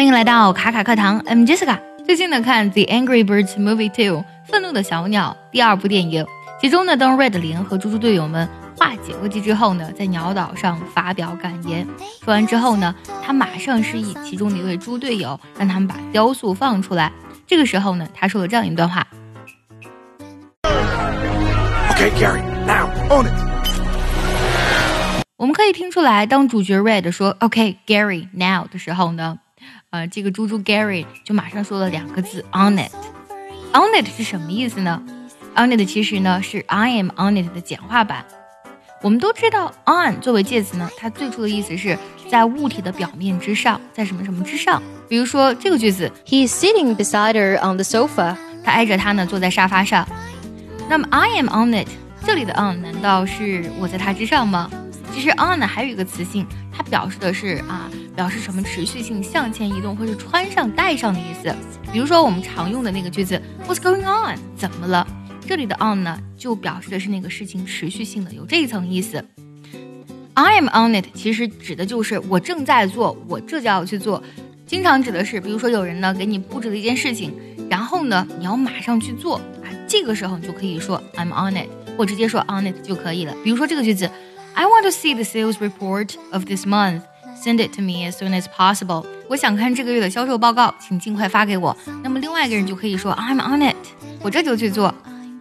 欢迎来到卡卡课堂，I'm Jessica。最近呢，看《The Angry Birds Movie Two》愤怒的小鸟第二部电影，其中呢，当 Red 联合猪猪队友们化解危机之后呢，在鸟岛上发表感言。说完之后呢，他马上示意其中的一位猪队友，让他们把雕塑放出来。这个时候呢，他说了这样一段话：“Okay, Gary, now own it.” 我们可以听出来，当主角 Red 说 “Okay, Gary, now” 的时候呢。呃，这个猪猪 Gary 就马上说了两个字 on it。on it 是什么意思呢？on it 其实呢是 I am on it 的简化版。我们都知道 on 作为介词呢，它最初的意思是在物体的表面之上，在什么什么之上。比如说这个句子，He is sitting beside her on the sofa。他挨着她呢，坐在沙发上。那么 I am on it，这里的 on 难道是我在它之上吗？其实 on 呢还有一个词性，它表示的是啊，表示什么持续性向前移动，或是穿上戴上的意思。比如说我们常用的那个句子 What's going on？怎么了？这里的 on 呢就表示的是那个事情持续性的，有这一层意思。I'm on it 其实指的就是我正在做，我这就要去做。经常指的是，比如说有人呢给你布置了一件事情，然后呢你要马上去做啊，这个时候你就可以说 I'm on it，或直接说 on it 就可以了。比如说这个句子。I want to see the sales report of this month. Send it to me as soon as possible. 我想看这个月的销售报告，请尽快发给我。那么另外一个人就可以说 I'm on it，我这就去做。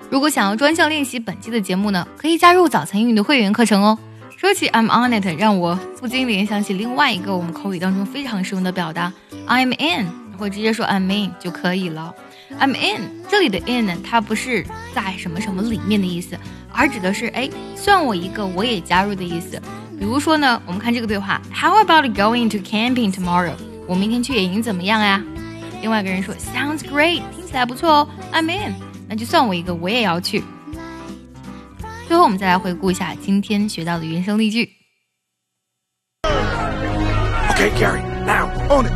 如果想要专项练习本期的节目呢，可以加入早餐英语的会员课程哦。说起 I'm on it，让我不禁联想起另外一个我们口语当中非常实用的表达 I'm in，或直接说 I'm in 就可以了。I'm in，这里的 in 呢，它不是在什么什么里面的意思。而指的是哎，算我一个，我也加入的意思。比如说呢，我们看这个对话，How about going to camping tomorrow？我明天去野营怎么样呀？另外一个人说，Sounds great，听起来不错哦，I'm in。那就算我一个，我也要去。最后我们再来回顾一下今天学到的原声例句。Okay, Gary, now on it.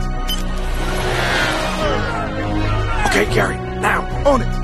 Okay, Gary, now on it.